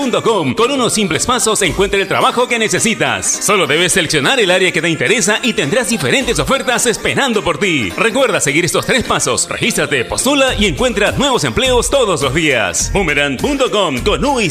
Con unos simples pasos encuentra el trabajo que necesitas. Solo debes seleccionar el área que te interesa y tendrás diferentes ofertas esperando por ti. Recuerda seguir estos tres pasos. Regístrate, postula y encuentra nuevos empleos todos los días. Boomerang.com con U y.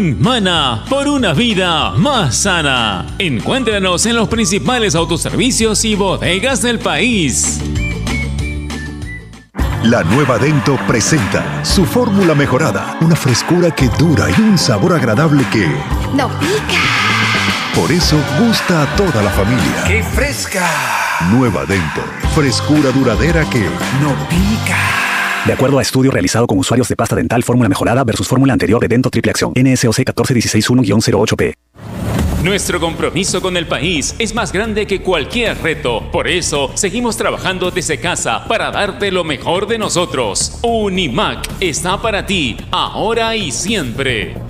Mana por una vida más sana. Encuéntranos en los principales autoservicios y bodegas del país. La nueva Dento presenta su fórmula mejorada, una frescura que dura y un sabor agradable que no pica. Por eso gusta a toda la familia. ¡Qué fresca! Nueva Dento, frescura duradera que no pica. De acuerdo a estudio realizado con usuarios de pasta dental fórmula mejorada versus fórmula anterior de Dento Triple Acción, NSOC 14161-08P. Nuestro compromiso con el país es más grande que cualquier reto. Por eso, seguimos trabajando desde casa para darte lo mejor de nosotros. Unimac está para ti, ahora y siempre.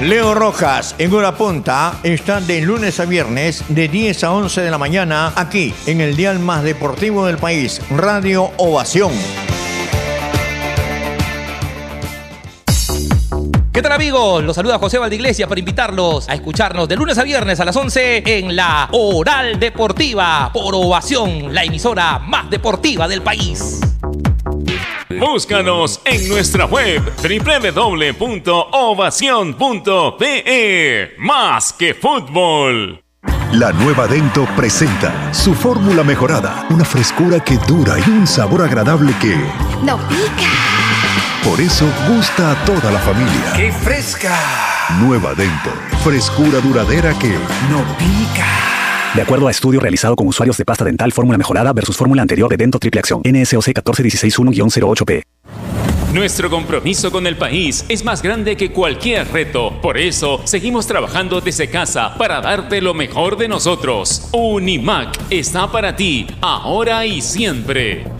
Leo Rojas en Hora Punta está de lunes a viernes de 10 a 11 de la mañana aquí en el dial más deportivo del país, Radio Ovación. ¿Qué tal amigos? Los saluda José Valdiglesia para invitarlos a escucharnos de lunes a viernes a las 11 en la Oral Deportiva por Ovación, la emisora más deportiva del país. Búscanos en nuestra web www.ovacion.pe. Más que fútbol. La nueva Dento presenta su fórmula mejorada, una frescura que dura y un sabor agradable que no pica. Por eso gusta a toda la familia. ¡Qué fresca! Nueva Dento, frescura duradera que no pica. De acuerdo a estudio realizado con usuarios de pasta dental fórmula mejorada versus fórmula anterior de Dento Triple Acción, NSOC 14161-08P. Nuestro compromiso con el país es más grande que cualquier reto. Por eso, seguimos trabajando desde casa para darte lo mejor de nosotros. Unimac está para ti, ahora y siempre.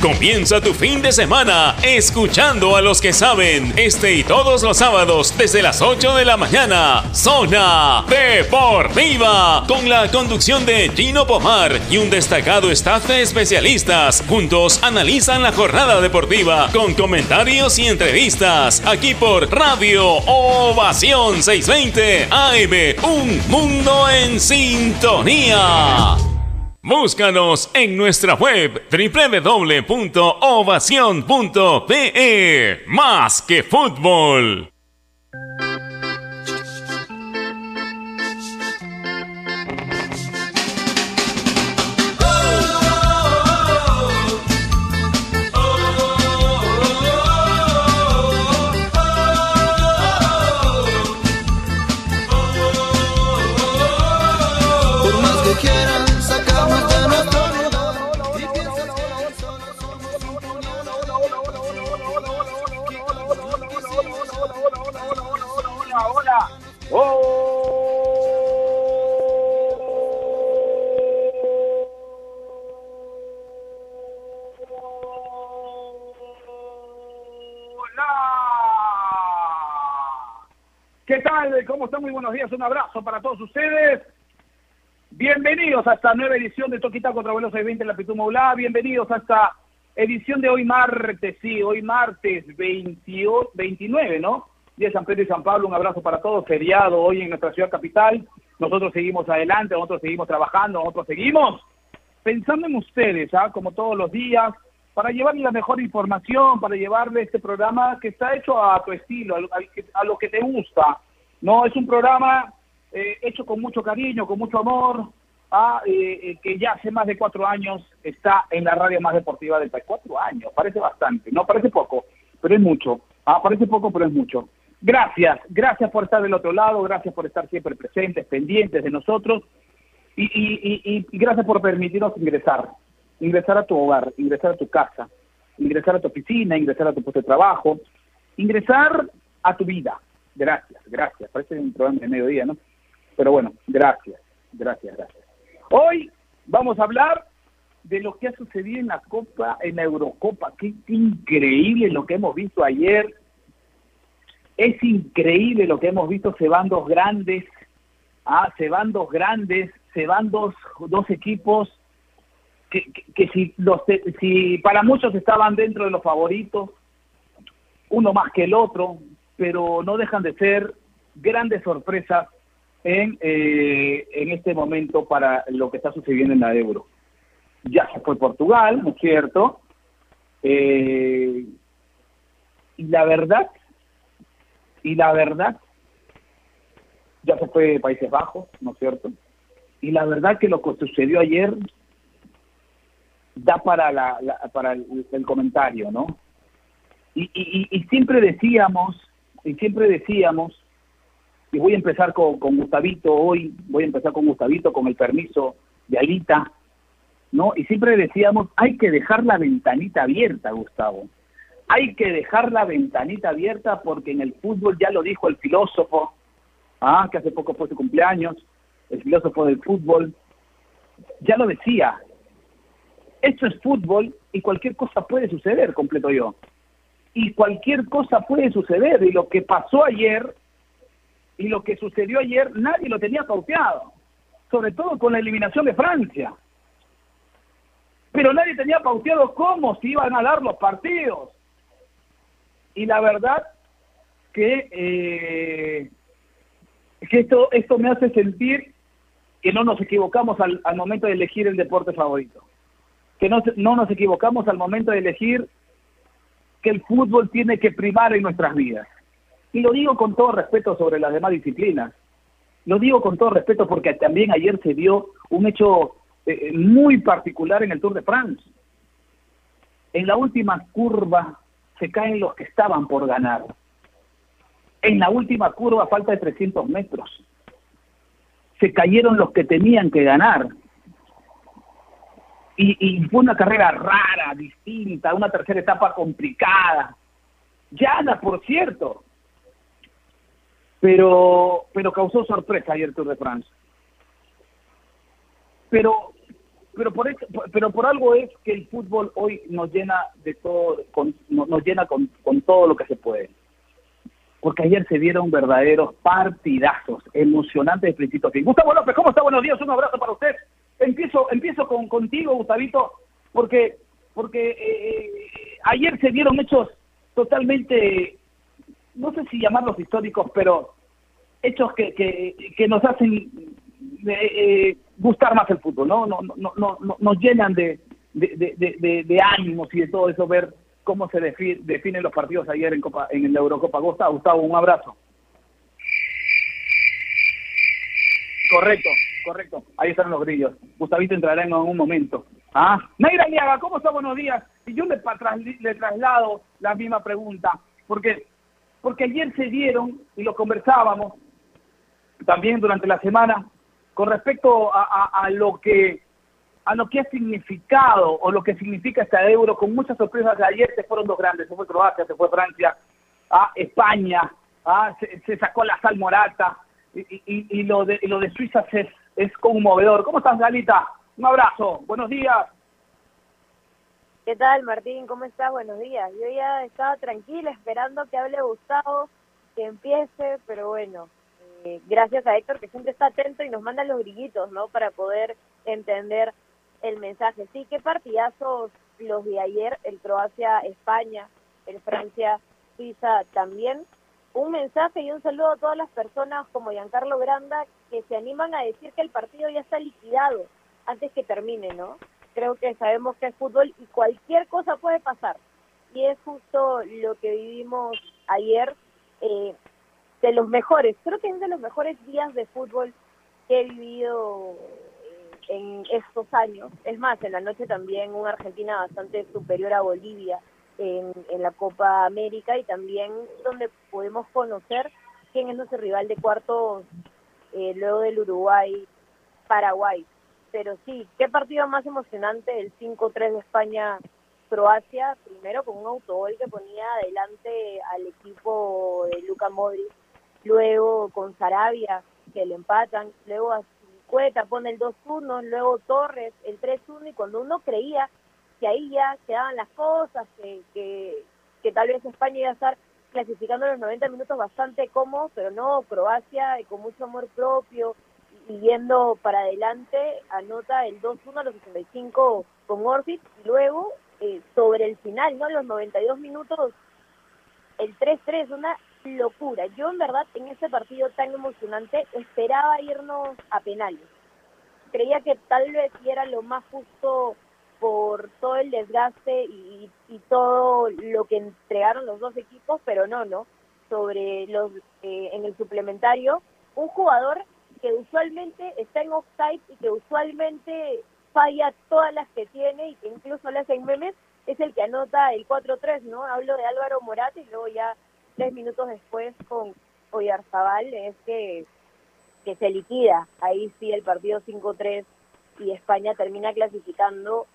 Comienza tu fin de semana escuchando a los que saben. Este y todos los sábados desde las 8 de la mañana. Zona Deportiva. Con la conducción de Gino Pomar y un destacado staff de especialistas. Juntos analizan la jornada deportiva con comentarios y entrevistas. Aquí por Radio Ovación 620 AM. Un mundo en sintonía. Búscanos en nuestra web www.ovacion.pe. Más que fútbol. ¿Qué tal? ¿Cómo están? Muy buenos días. Un abrazo para todos ustedes. Bienvenidos a esta nueva edición de Toquita contra Vuelos 620 en la Pituma Ulá. Bienvenidos a esta edición de hoy martes, sí, hoy martes 28, 29, ¿no? Día de San Pedro y San Pablo. Un abrazo para todos. Feriado hoy en nuestra ciudad capital. Nosotros seguimos adelante, nosotros seguimos trabajando, nosotros seguimos pensando en ustedes, ¿ah? como todos los días, para llevarle la mejor información, para llevarle este programa que está hecho a tu estilo, a lo, a lo que te gusta. No, es un programa eh, hecho con mucho cariño, con mucho amor, ah, eh, eh, que ya hace más de cuatro años está en la radio más deportiva del país. Cuatro años, parece bastante, no parece poco, pero es mucho. Ah, parece poco, pero es mucho. Gracias, gracias por estar del otro lado, gracias por estar siempre presentes, pendientes de nosotros y, y gracias por permitirnos ingresar, ingresar a tu hogar, ingresar a tu casa, ingresar a tu oficina, ingresar a tu puesto de trabajo, ingresar a tu vida. Gracias, gracias. Parece un programa de mediodía, ¿no? Pero bueno, gracias, gracias, gracias. Hoy vamos a hablar de lo que ha sucedido en la Copa, en la Eurocopa. Qué increíble lo que hemos visto ayer. Es increíble lo que hemos visto. Se van dos grandes, ah, se van dos grandes, se van dos, dos equipos que, que, si, los, si para muchos estaban dentro de los favoritos, uno más que el otro, pero no dejan de ser grandes sorpresas en, eh, en este momento para lo que está sucediendo en la euro. Ya se fue Portugal, ¿no es cierto? Eh, y la verdad, y la verdad, ya se fue Países Bajos, ¿no es cierto? Y la verdad que lo que sucedió ayer da para, la, la para el, el, comentario, ¿no? Y, y, siempre decíamos, y siempre decíamos, y voy a empezar con, con Gustavito hoy, voy a empezar con Gustavito con el permiso de Alita, ¿no? Y siempre decíamos, hay que dejar la ventanita abierta, Gustavo. Hay que dejar la ventanita abierta porque en el fútbol ya lo dijo el filósofo, ah, que hace poco fue su cumpleaños, el filósofo del fútbol, ya lo decía, esto es fútbol y cualquier cosa puede suceder, completo yo. Y cualquier cosa puede suceder. Y lo que pasó ayer y lo que sucedió ayer, nadie lo tenía pauteado. Sobre todo con la eliminación de Francia. Pero nadie tenía pauteado cómo se iban a dar los partidos. Y la verdad que, eh, que esto, esto me hace sentir que no nos equivocamos al, al momento de elegir el deporte favorito que no, no nos equivocamos al momento de elegir que el fútbol tiene que primar en nuestras vidas. Y lo digo con todo respeto sobre las demás disciplinas. Lo digo con todo respeto porque también ayer se dio un hecho eh, muy particular en el Tour de France. En la última curva se caen los que estaban por ganar. En la última curva, falta de 300 metros, se cayeron los que tenían que ganar y, fue una carrera rara, distinta, una tercera etapa complicada. Llana, por cierto. Pero, pero causó sorpresa ayer Tour de France. Pero, pero por eso, pero por algo es que el fútbol hoy nos llena de todo, con, nos llena con, con todo lo que se puede. Porque ayer se dieron verdaderos partidazos, emocionantes de principio a fin. Gustavo López, ¿cómo está? Buenos días, un abrazo para usted empiezo empiezo con contigo Gustavito porque porque eh, ayer se dieron hechos totalmente no sé si llamarlos históricos pero hechos que que, que nos hacen eh, gustar más el fútbol no no no no, no nos llenan de de, ánimos y de todo eso ver cómo se define, definen los partidos ayer en Copa en la Eurocopa. Gustavo un abrazo. Correcto correcto. Ahí están los grillos. Gustavito entrará en algún momento. Ah, Naira Liaga, ¿cómo está? Buenos días. Y yo le, le traslado la misma pregunta, porque, porque ayer se dieron, y lo conversábamos también durante la semana, con respecto a, a- a lo que a lo que ha significado o lo que significa esta euro, con muchas sorpresas ayer se fueron dos grandes, se fue Croacia, se fue Francia, a España, ah, se, se sacó la sal morata y, y- lo de y lo de Suiza es, es conmovedor. ¿Cómo estás, Galita? Un abrazo, buenos días. ¿Qué tal, Martín? ¿Cómo estás? Buenos días. Yo ya estaba tranquila esperando que hable Gustavo, que empiece, pero bueno, eh, gracias a Héctor que siempre está atento y nos manda los grillitos, ¿no? Para poder entender el mensaje. Sí, qué partidazos los de ayer, el Croacia-España, el Francia-Suiza también. Un mensaje y un saludo a todas las personas como Giancarlo Granda que se animan a decir que el partido ya está liquidado antes que termine, ¿no? Creo que sabemos que es fútbol y cualquier cosa puede pasar. Y es justo lo que vivimos ayer, eh, de los mejores, creo que es de los mejores días de fútbol que he vivido eh, en estos años. Es más, en la noche también una Argentina bastante superior a Bolivia en, la Copa América y también donde podemos conocer quién es nuestro rival de cuartos eh, luego del Uruguay-Paraguay. Pero sí, qué partido más emocionante el 5-3 de España-Croacia, primero con un autogol que ponía adelante al equipo de Luca Modric, luego con Sarabia, que le empatan, luego a Cueta pone el 2-1, luego Torres el 3-1 y cuando uno creía que ahí ya quedaban las cosas, que, que, tal vez España iba a estar clasificando los 90 minutos bastante cómodos, pero no, Croacia con mucho amor propio y yendo para adelante anota el 2-1 a los 65 con Orsic y luego eh, sobre el final, ¿no? Los 92 minutos, el 3-3, una locura. Yo en verdad en ese partido tan emocionante esperaba irnos a penales. Creía que tal vez era lo más justo por todo el desgaste y, y todo lo que entregaron los dos equipos, pero no, no. Sobre los eh, en el suplementario, un jugador que usualmente está en offside y que usualmente falla todas las que tiene y que incluso le hacen memes, es el que anota el 4-3, ¿no? Hablo de Álvaro Morata y luego ya tres minutos después con Oyarzabal es que, que se liquida. Ahí sí el partido 5-3 y España termina clasificando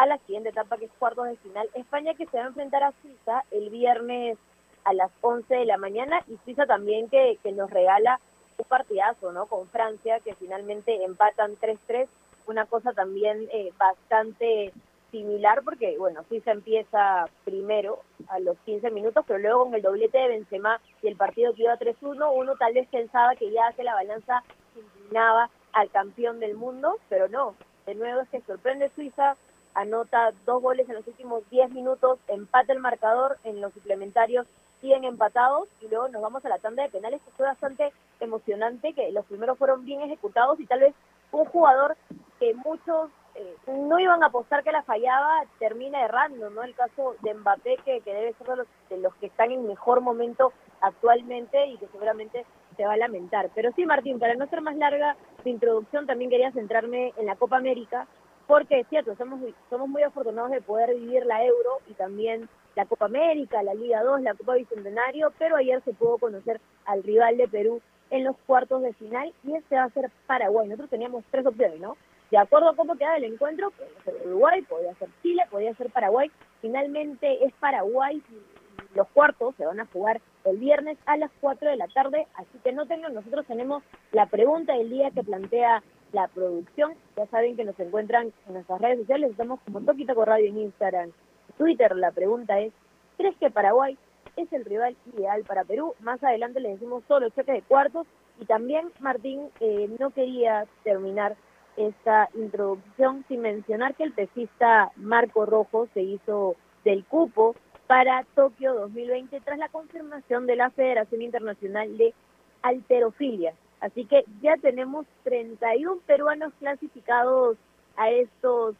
a la siguiente etapa que es cuartos de final. España que se va a enfrentar a Suiza el viernes a las 11 de la mañana y Suiza también que, nos regala un partidazo, ¿no? Con Francia que finalmente empatan 3-3, una cosa también eh, bastante similar porque, bueno, Suiza empieza primero a los 15 minutos, pero luego con el doblete de Benzema y el partido que iba 3-1, uno tal vez pensaba que ya que la balanza se inclinaba al campeón del mundo, pero no. De nuevo es que sorprende Suiza, anota dos goles en los últimos 10 minutos, empata el marcador en los suplementarios, siguen empatados y luego nos vamos a la tanda de penales que fue bastante emocionante, que los primeros fueron bien ejecutados y tal vez un jugador que muchos eh, no iban a apostar que la fallaba, termina errando, ¿no? El caso de Mbappé, que, debe ser de los, de los que están en mejor momento actualmente y que seguramente se va a lamentar. Pero sí, Martín, para no ser más larga mi introducción, también quería centrarme en la Copa América, porque es cierto, somos, somos muy afortunados de poder vivir la Euro y también la Copa América, la Liga 2, la Copa Bicentenario, pero ayer se pudo conocer al rival de Perú en los cuartos de final y ese va a ser Paraguay. Nosotros teníamos tres opciones, ¿no? De acuerdo a cómo queda el encuentro, podía ser Uruguay, podía ser Chile, podía ser Paraguay. Finalmente es Paraguay y los cuartos se van a jugar el viernes a las 4 de la tarde, así que no tengan, nosotros tenemos la pregunta del día que plantea la producción. Ya saben que nos encuentran en nuestras redes sociales, estamos como Toquita con Radio en Instagram, Twitter. La pregunta es, ¿crees que Paraguay es el rival ideal para Perú? Más adelante les decimos todos los choques de cuartos y también Martín eh, no quería terminar esta introducción sin mencionar que el pesista Marco Rojo se hizo del cupo para Tokio 2020 tras la confirmación de la Federación Internacional de Alterofilia. Así que ya tenemos 31 peruanos clasificados a estos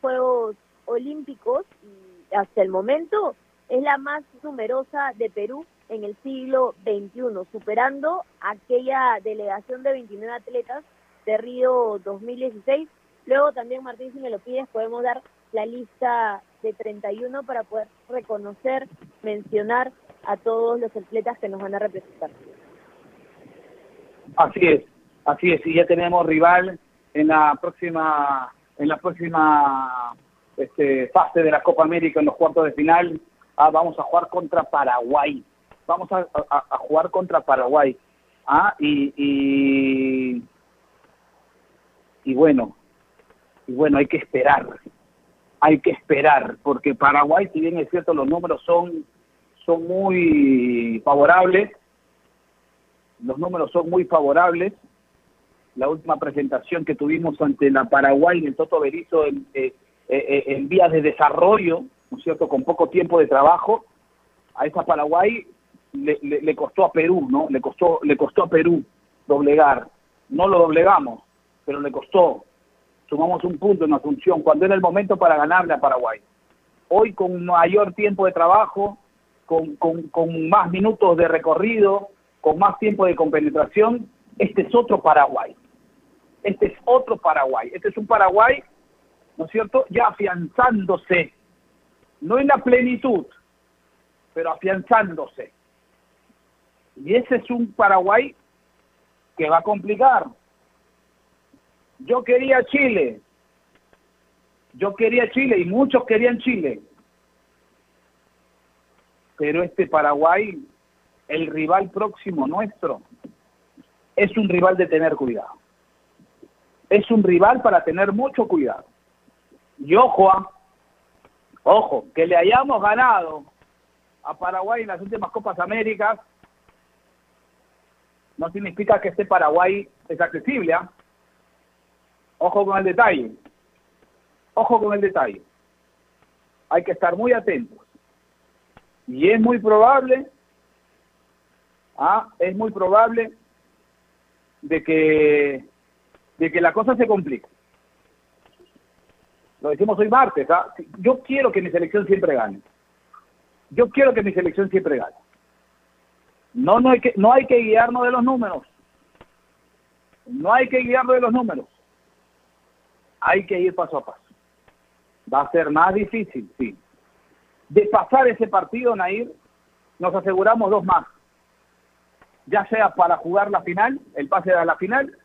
Juegos Olímpicos y hasta el momento es la más numerosa de Perú en el siglo XXI, superando aquella delegación de 29 atletas de Río 2016. Luego también, Martín, si me lo pides, podemos dar la lista de 31 para poder reconocer, mencionar a todos los atletas que nos van a representar. Así es. Así es, y ya tenemos rival en la próxima, en la próxima este, fase de la Copa América en los cuartos de final. Ah, vamos a jugar contra Paraguay. Vamos a, jugar contra Paraguay. Ah, y, y, y bueno, y bueno, hay que esperar. Hay que esperar, porque Paraguay, si bien es cierto, los números son, son muy favorables, los números son muy favorables. La última presentación que tuvimos ante la Paraguay en el Toto Berizo en, eh, eh, en vías de desarrollo, ¿no es cierto?, con poco tiempo de trabajo, a esa Paraguay le, le- le costó a Perú, ¿no? Le costó, le costó a Perú doblegar. No lo doblegamos, pero le costó. Sumamos un punto en Asunción, cuando era el momento para ganarle a Paraguay. Hoy con mayor tiempo de trabajo, con, con, con más minutos de recorrido, con más tiempo de compenetración, este es otro Paraguay. Este es otro Paraguay. Este es un Paraguay, ¿no es cierto?, ya afianzándose, no en la plenitud, pero afianzándose. Y ese es un Paraguay que va a complicar. Yo quería Chile. Yo quería Chile y muchos querían Chile. Pero este Paraguay, el rival próximo nuestro, es un rival de tener cuidado. Es un rival para tener mucho cuidado. Y ojo, ah, ojo, que le hayamos ganado a Paraguay en las últimas Copas Américas no significa que este Paraguay es accesible. ¿ah? Ojo con el detalle. Ojo con el detalle. Hay que estar muy atentos. Y es muy probable, ah, es muy probable de que, de que la cosa se complique. Lo decimos hoy martes. ¿ah? Yo quiero que mi selección siempre gane. Yo quiero que mi selección siempre gane. No, no hay que, no hay que guiarnos de los números. No hay que guiarnos de los números. Hay que ir paso a paso. Va a ser más difícil, sí. De pasar ese partido, Nair, nos aseguramos dos más. Ya sea para jugar la final, el pase a la final,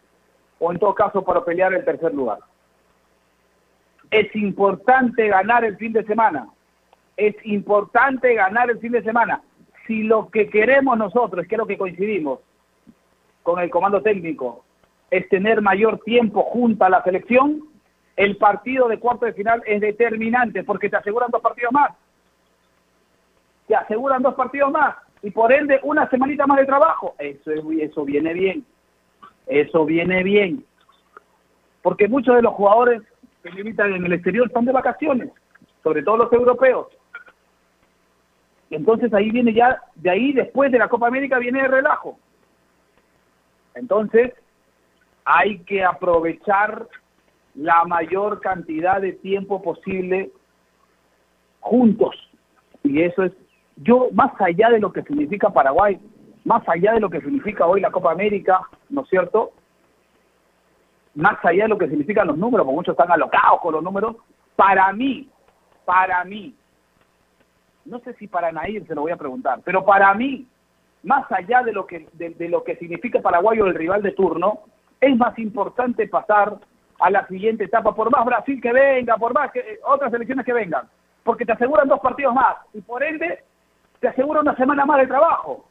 o en todo caso para pelear el tercer lugar. Es importante ganar el fin de semana. Es importante ganar el fin de semana. Si lo que queremos nosotros, que es lo que coincidimos con el comando técnico, es tener mayor tiempo junto a la selección, el partido de cuarto de final es determinante porque te aseguran dos partidos más. Te aseguran dos partidos más y por ende una semanita más de trabajo. Eso, es, eso viene bien. Eso viene bien. Porque muchos de los jugadores que militan en el exterior están de vacaciones, sobre todo los europeos. Entonces ahí viene ya, de ahí después de la Copa América viene el relajo. Entonces hay que aprovechar la mayor cantidad de tiempo posible juntos. Y eso es, yo más allá de lo que significa Paraguay, más allá de lo que significa hoy la Copa América, ¿no es cierto? Más allá de lo que significan los números, porque muchos están alocados con los números, para mí, para mí, no sé si para Nair se lo voy a preguntar, pero para mí, más allá de lo que, de, de lo que significa Paraguay o el rival de turno, es más importante pasar a la siguiente etapa, por más Brasil que venga, por más que eh, otras selecciones que vengan, porque te aseguran dos partidos más y por ende te asegura una semana más de trabajo.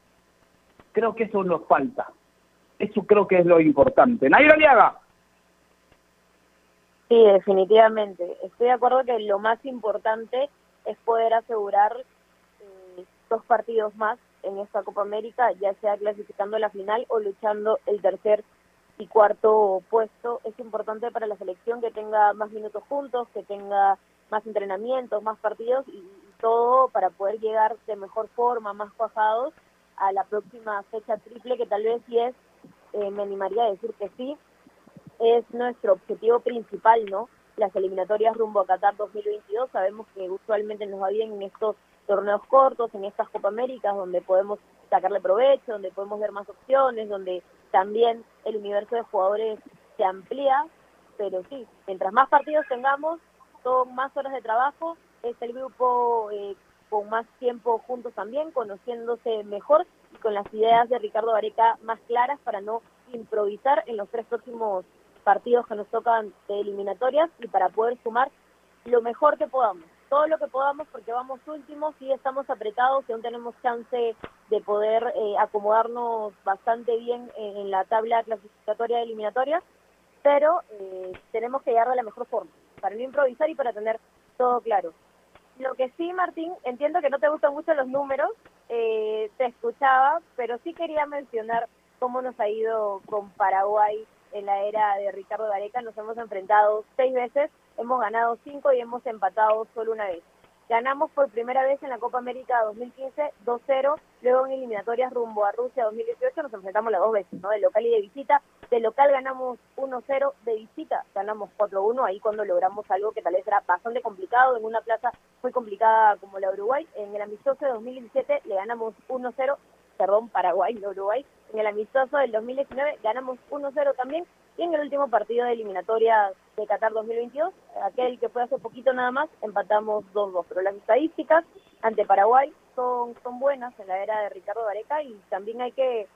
Creo que eso nos falta. Eso creo que es lo importante. Nair Aliaga. Sí, definitivamente. Estoy de acuerdo que lo más importante es poder asegurar eh, dos partidos más en esta Copa América, ya sea clasificando la final o luchando el tercer y cuarto puesto. Es importante para la selección que tenga más minutos juntos, que tenga más entrenamientos, más partidos y todo para poder llegar de mejor forma, más cuajados a la próxima fecha triple, que tal vez sí es, eh, me animaría a decir que sí, es nuestro objetivo principal, ¿no? Las eliminatorias rumbo a Qatar 2022, sabemos que usualmente nos va bien en estos torneos cortos, en estas Copa Américas, donde podemos sacarle provecho, donde podemos ver más opciones, donde también el universo de jugadores se amplía, pero sí, mientras más partidos tengamos, son más horas de trabajo, es el grupo eh, con más tiempo juntos también, conociéndose mejor y con las ideas de Ricardo Vareca más claras para no improvisar en los tres próximos partidos que nos tocan de eliminatorias y para poder sumar lo mejor que podamos, todo lo que podamos porque vamos últimos y estamos apretados y aún tenemos chance de poder eh, acomodarnos bastante bien en, la tabla clasificatoria de eliminatorias, pero eh, tenemos que llegar de la mejor forma, para no improvisar y para tener todo claro. Lo que sí, Martín, entiendo que no te gustan mucho los números, eh, te escuchaba, pero sí quería mencionar cómo nos ha ido con Paraguay en la era de Ricardo Gareca. Nos hemos enfrentado seis veces, hemos ganado cinco y hemos empatado solo una vez. Ganamos por primera vez en la Copa América 2015 2-0, luego en eliminatorias rumbo a Rusia 2018 nos enfrentamos las dos veces, ¿no? De local y de visita. De local ganamos 1-0, de visita ganamos 4-1, ahí cuando logramos algo que tal vez era bastante complicado en una plaza muy complicada como la Uruguay. En el amistoso de 2017 le ganamos 1-0, perdón, Paraguay, no Uruguay. En el amistoso del 2019 ganamos 1-0 también. Y en el último partido de eliminatoria de Qatar 2022, aquel que fue hace poquito nada más, empatamos 2-2. Pero las estadísticas ante Paraguay son, son buenas en la era de Ricardo Gareca y también hay que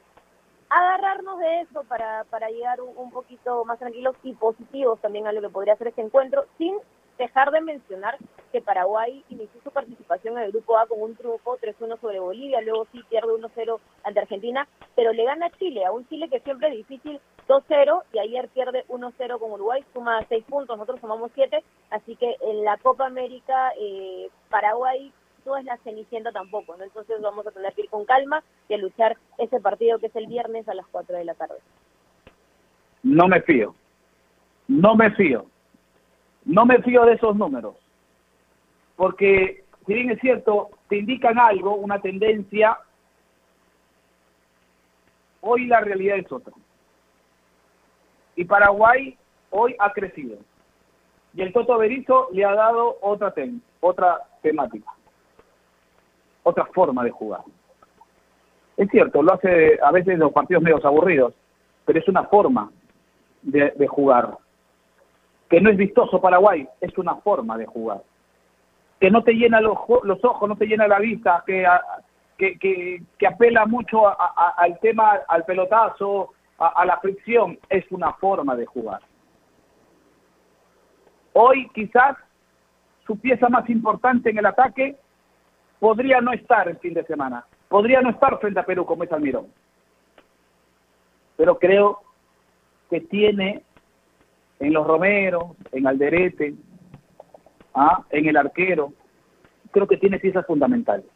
agarrarnos de eso para, para llegar un, un poquito más tranquilos y positivos también a lo que podría ser este encuentro, sin dejar de mencionar que Paraguay inició su participación en el grupo A con un triunfo 3-1 sobre Bolivia, luego sí pierde 1-0 ante Argentina, pero le gana a Chile, a un Chile que siempre es difícil 2-0 y ayer pierde 1-0 con Uruguay, suma 6 puntos, nosotros sumamos 7, así que en la Copa América eh, Paraguay no es la cenicienta tampoco, ¿no? Entonces vamos a tener que ir con calma y a luchar ese partido que es el viernes a las 4 de la tarde. No me fío. No me fío. No me fío de esos números. Porque, si bien es cierto, te indican algo, una tendencia, hoy la realidad es otra. Y Paraguay hoy ha crecido. Y el Toto Berizzo le ha dado otra, tem otra temática, otra forma de jugar. Es cierto, lo hace a veces los partidos medios aburridos, pero es una forma de jugar. Que no es vistoso Paraguay, es una forma de jugar. Que no te llena los, los ojos, no te llena la vista, que, a, que, que, apela mucho a, al tema, al pelotazo, a la fricción, es una forma de jugar. Hoy quizás su pieza más importante en el ataque podría no estar el fin de semana, podría no estar frente a Perú como es Almirón. Pero creo que tiene en los Romero, en Alderete, ¿ah? en el arquero, creo que tiene piezas fundamentales.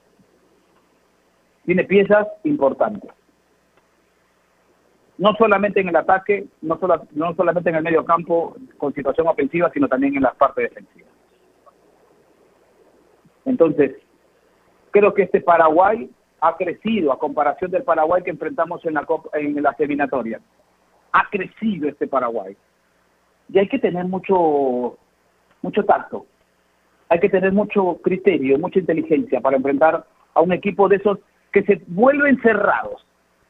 Tiene piezas importantes. No solamente en el ataque, no, solo, no solamente en el medio campo con situación ofensiva, sino también en la parte defensiva. Entonces, creo que este Paraguay ha crecido a comparación del Paraguay que enfrentamos en la en las eliminatorias. Ha crecido este Paraguay. Y hay que tener mucho mucho tacto. Hay que tener mucho criterio, mucha inteligencia para enfrentar a un equipo de esos que se vuelven cerrados,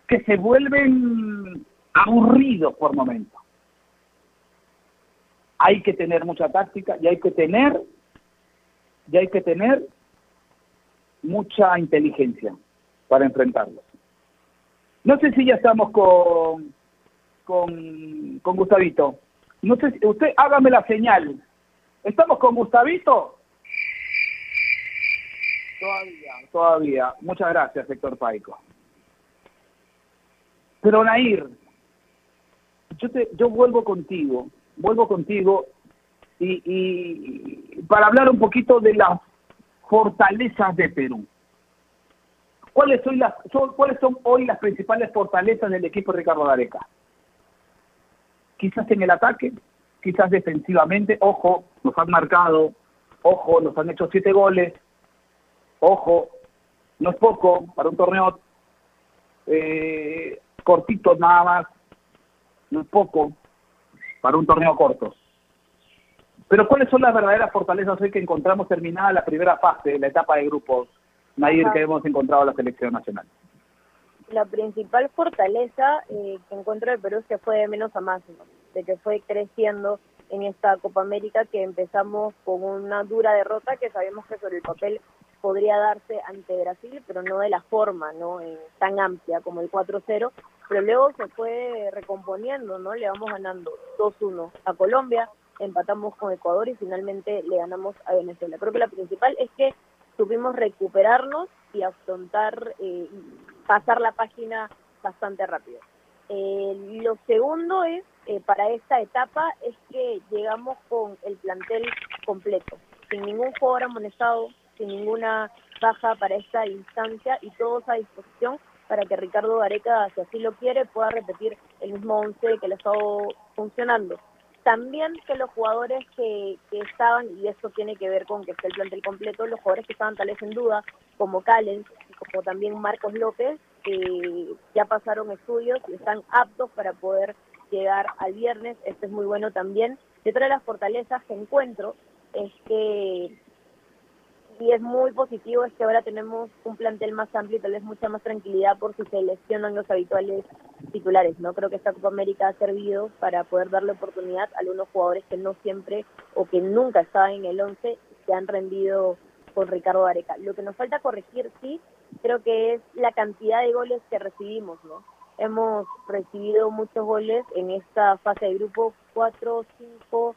que se vuelven aburridos por momentos. Hay que tener mucha táctica y hay que tener y hay que tener mucha inteligencia para enfrentarlos. No sé si ya estamos con, con, con Gustavito. No sé si, usted hágame la señal. ¿Estamos con Gustavito? Todavía, todavía. Muchas gracias, Héctor Paico. Pero Nair, yo, te, yo vuelvo contigo, vuelvo contigo y, y para hablar un poquito de las fortalezas de Perú. ¿Cuáles son, las, son, ¿Cuáles son hoy las principales fortalezas del equipo de Ricardo Gareca? Quizás en el ataque, quizás defensivamente, ojo, nos han marcado, ojo, nos han hecho siete goles, ojo, no es poco para un torneo eh, cortito nada más, no es poco para un torneo corto. Pero ¿cuáles son las verdaderas fortalezas hoy que encontramos terminada la primera fase, la etapa de grupos, Nair, que hemos encontrado en la selección nacional? La principal fortaleza eh, que encuentro de Perú es que fue de menos a más, ¿no? de que fue creciendo en esta Copa América, que empezamos con una dura derrota que sabemos que sobre el papel podría darse ante Brasil, pero no de la forma no eh, tan amplia como el 4-0. pero luego se fue recomponiendo, ¿no? Le vamos ganando 2-1 a Colombia, empatamos con Ecuador y finalmente le ganamos a Venezuela. Creo que la principal es que supimos recuperarnos y afrontar, eh, pasar la página bastante rápido. Eh, lo segundo es, eh, para esta etapa, es que llegamos con el plantel completo, sin ningún jugador amonestado, sin ninguna baja para esta instancia y todos a disposición para que Ricardo Gareca, si así lo quiere, pueda repetir el mismo once que le ha estado funcionando. También que los jugadores que, que estaban, y esto tiene que ver con que esté el plantel completo, los jugadores que estaban tal vez en duda, como Callens, como también Marcos López, que ya pasaron estudios y están aptos para poder llegar al viernes. Esto es muy bueno también. Otra de las fortalezas que encuentro es que, y es muy positivo, es que ahora tenemos un plantel más amplio y tal vez mucha más tranquilidad por si se lesionan los habituales titulares. no Creo que esta Copa América ha servido para poder darle oportunidad a algunos jugadores que no siempre o que nunca estaban en el 11 que han rendido con Ricardo Areca. Lo que nos falta corregir, sí, creo que es la cantidad de goles que recibimos, ¿no? Hemos recibido muchos goles en esta fase de grupo, cuatro, cinco,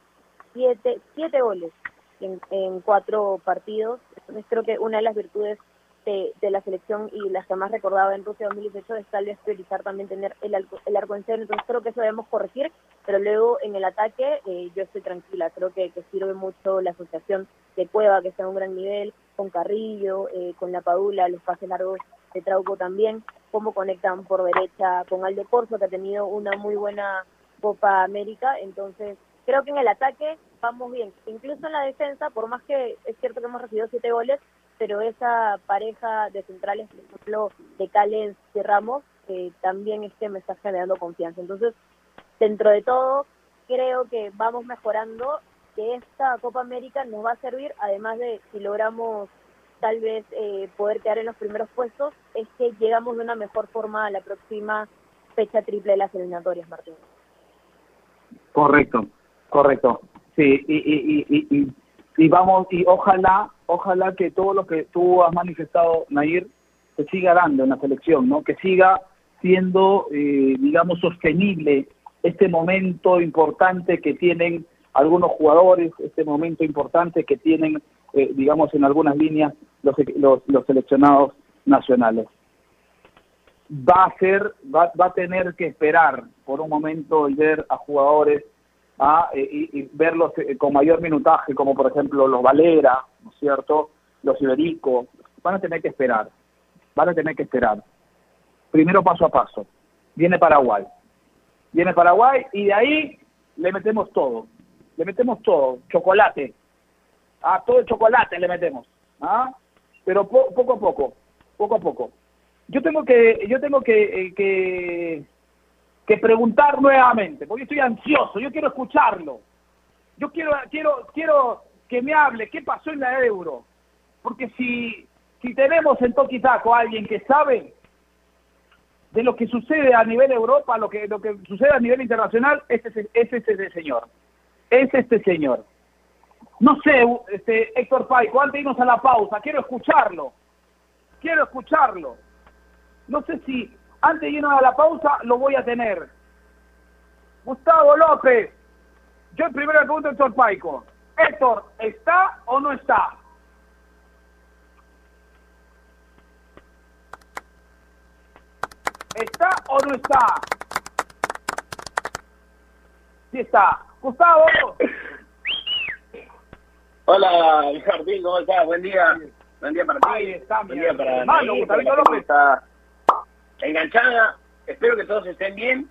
siete, siete goles en, en cuatro partidos. Entonces creo que una de las virtudes de, la selección y las que más recordaba en Rusia 2018 es tal vez priorizar también tener el, arco, el arco en cero, entonces creo que eso debemos corregir, pero luego en el ataque eh, yo estoy tranquila, creo que, sirve mucho la asociación de Cueva, que está a un gran nivel, con Carrillo, eh, con La Padula, los pases largos de Trauco también, cómo conectan por derecha con Aldo Corso, que ha tenido una muy buena Copa América, entonces creo que en el ataque vamos bien, incluso en la defensa, por más que es cierto que hemos recibido siete goles, pero esa pareja de centrales, por ejemplo, de Cales y Ramos, que también es que me está generando confianza. Entonces, dentro de todo, creo que vamos mejorando, que esta Copa América nos va a servir, además de si logramos tal vez eh, poder quedar en los primeros puestos, es que llegamos de una mejor forma a la próxima fecha triple de las eliminatorias, Martín. Correcto, correcto. Sí, y, y, y, y, y vamos, y ojalá, ojalá que todo lo que tú has manifestado, Nair, se siga dando en la selección, ¿no? Que siga siendo, eh, digamos, sostenible este momento importante que tienen algunos jugadores, este momento importante que tienen, eh, digamos, en algunas líneas los, los, los, seleccionados nacionales. Va a ser, va, va a tener que esperar por un momento el ver a jugadores a, eh, y, y, verlos eh, con mayor minutaje, como por ejemplo los Valera, ¿no es cierto? Los Iberico, van a tener que esperar, van a tener que esperar. Primero paso a paso. Viene Paraguay. Viene Paraguay y de ahí le metemos todo. Le metemos todo. Chocolate. Ah, todo el chocolate le metemos. ¿Ah? Pero po poco a poco. Poco a poco. Yo tengo que, yo tengo que, eh, que que preguntar nuevamente, porque estoy ansioso, yo quiero escucharlo. Yo quiero quiero quiero que me hable qué pasó en la Euro. Porque si si tenemos en Toquitaco a alguien que sabe de lo que sucede a nivel Europa, lo que lo que sucede a nivel internacional, es ese, es este señor. Es este señor. No sé, este Héctor Paico, antes de irnos a la pausa, quiero escucharlo. Quiero escucharlo. No sé si antes de irnos a la pausa, lo voy a tener. Gustavo López. Yo primero le pregunto a Héctor Paico. Héctor, ¿está o no está? ¿Está o no está? Sí está. Gustavo. Hola, Jardín, ¿cómo estás? Buen día. Buen día para ti. Ahí está, Buen día para mí, Gustavito López. Está enganchada. Espero que todos estén bien.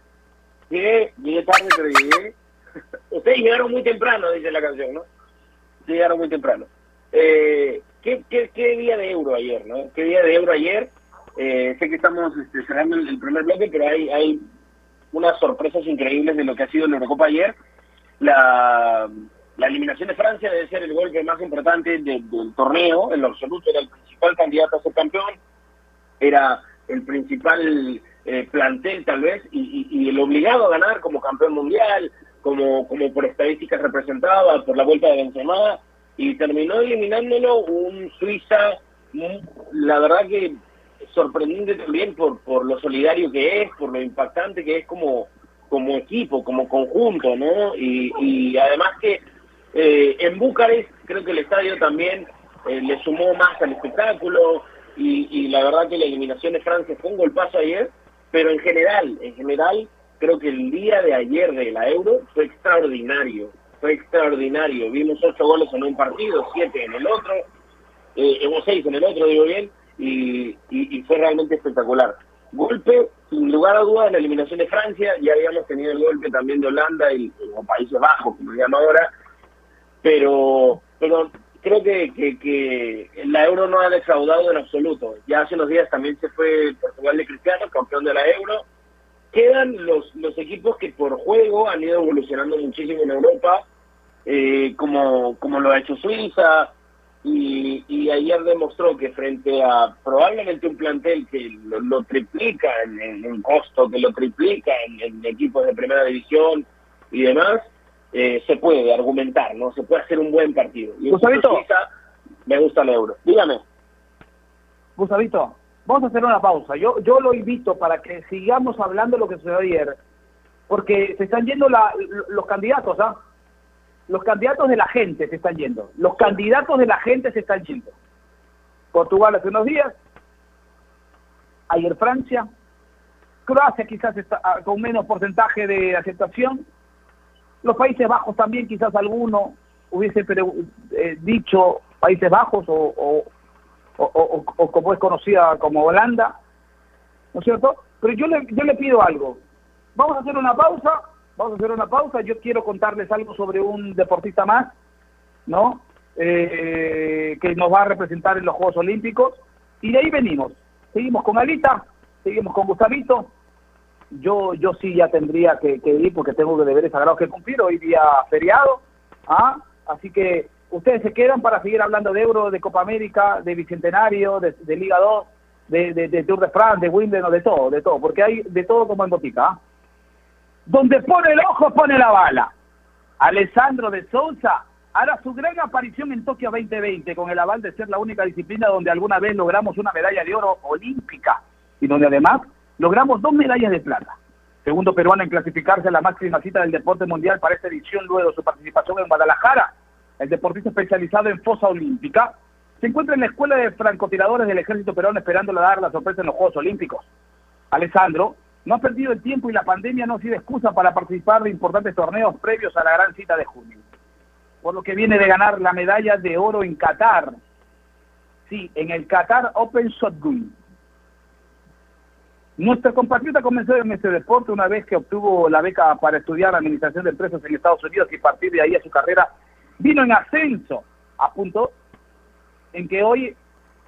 Llegué, llegué tarde, pero llegué. Ustedes llegaron muy temprano, dice la canción, ¿no? Llegaron muy temprano. Eh, ¿qué, qué, qué día de euro ayer, no? ¿Qué día de euro ayer? Eh, sé que estamos este, cerrando el, el primer bloque, pero hay, hay unas sorpresas increíbles de lo que ha sido la Eurocopa ayer. La, la eliminación de Francia debe ser el golpe más importante de, del torneo, en lo absoluto era el principal candidato a ser campeón, era el principal eh, plantel tal vez y, y, y, el obligado a ganar como campeón mundial, como, como por estadísticas representaba, por la vuelta de Benzema, y terminó eliminándolo un Suiza, la verdad que sorprendente también por, por lo solidario que es, por lo impactante que es como, como equipo, como conjunto, ¿no? Y, y además que eh, en Bucarest creo que el estadio también eh, le sumó más al espectáculo y, y la verdad que la eliminación de Francia fue un golpazo ayer, pero en general, en general, creo que el día de ayer de la Euro fue extraordinario, fue extraordinario. Vimos ocho goles en un partido, siete en el otro, eh, hubo seis en el otro, digo bien, y fue realmente espectacular. Golpe, sin lugar a dudas, la eliminación de Francia, ya habíamos tenido el golpe también de Holanda y, o Países Bajos, como se llama ahora, pero pero creo que, que, que la Euro no ha defraudado en absoluto. Ya hace unos días también se fue Portugal de Cristiano, campeón de la Euro. Quedan los, los equipos que por juego han ido evolucionando muchísimo en Europa, eh, como, como lo ha hecho Suiza, y, y ayer demostró que frente a probablemente un plantel que lo, lo triplica en, en- costo, que lo triplica en, en equipos de primera división y demás, eh, se puede argumentar, ¿no? Se puede hacer un buen partido. Y Gustavito. Suiza me gusta el euro. Dígame. Gustavito, vamos a hacer una pausa. Yo, yo lo invito para que sigamos hablando de lo que sucedió ayer, porque se están yendo la- los candidatos, ¿ah? Los candidatos de la gente se están yendo. Los candidatos de la gente se están yendo. Portugal hace unos días, ayer Francia, Croacia quizás está ah, con menos porcentaje de aceptación, los Países Bajos también quizás alguno hubiese eh, dicho Países Bajos o- o como es conocida como Holanda, ¿no es cierto? Pero yo le, yo le pido algo. Vamos a hacer una pausa, vamos a hacer una pausa. Yo quiero contarles algo sobre un deportista más, ¿no? Eh, que nos va a representar en los Juegos Olímpicos. Y de ahí venimos. Seguimos con Alita, seguimos con Gustavito. Yo, yo sí ya tendría que, ir porque tengo deberes sagrados que cumplir. Hoy día feriado. ¿ah? Así que ustedes se quedan para seguir hablando de Euro, de Copa América, de Bicentenario, de, Liga 2, de, de- de Tour de France, de Wimbledon, de todo, de todo. Porque hay de todo como en botica. ¿ah? Donde pone el ojo, pone la bala. Alessandro de Sousa hará su gran aparición en Tokio 2020 con el aval de ser la única disciplina donde alguna vez logramos una medalla de oro olímpica y donde además logramos dos medallas de plata. Segundo peruano en clasificarse a la máxima cita del deporte mundial para esta edición luego de su participación en Guadalajara. El deportista especializado en fosa olímpica se encuentra en la escuela de francotiradores del ejército peruano esperándole dar la sorpresa en los Juegos Olímpicos. Alessandro no ha perdido el tiempo y la pandemia no ha sido excusa para participar de importantes torneos previos a la gran cita de junio. Por lo que viene de ganar la medalla de oro en Qatar. Sí, en el Qatar Open Shotgun. Nuestra compatriota comenzó en este deporte una vez que obtuvo la beca para estudiar administración de empresas en Estados Unidos y a partir de ahí a su carrera vino en ascenso, a punto en que hoy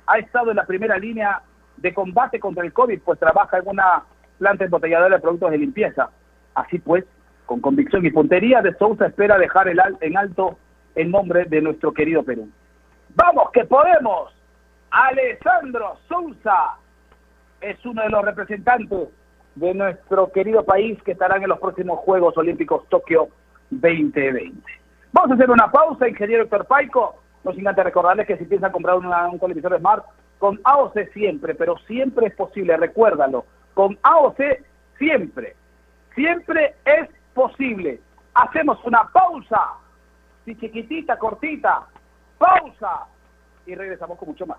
ha estado en la primera línea de combate contra el COVID, pues trabaja en una planta embotelladora de productos de limpieza. Así pues, con convicción y puntería, de Sousa espera dejar el al- en alto el nombre de nuestro querido Perú. ¡Vamos que podemos! Alessandro Sousa es uno de los representantes de nuestro querido país que estarán en los próximos Juegos Olímpicos Tokio 2020. Vamos a hacer una pausa, ingeniero Héctor Paico. No sin antes recordarles que si piensan comprar un televisor Smart, con AOC siempre, pero siempre es posible, recuérdalo. Con AOC siempre, siempre es posible. Hacemos una pausa, si chiquitita, cortita, pausa, y regresamos con mucho más.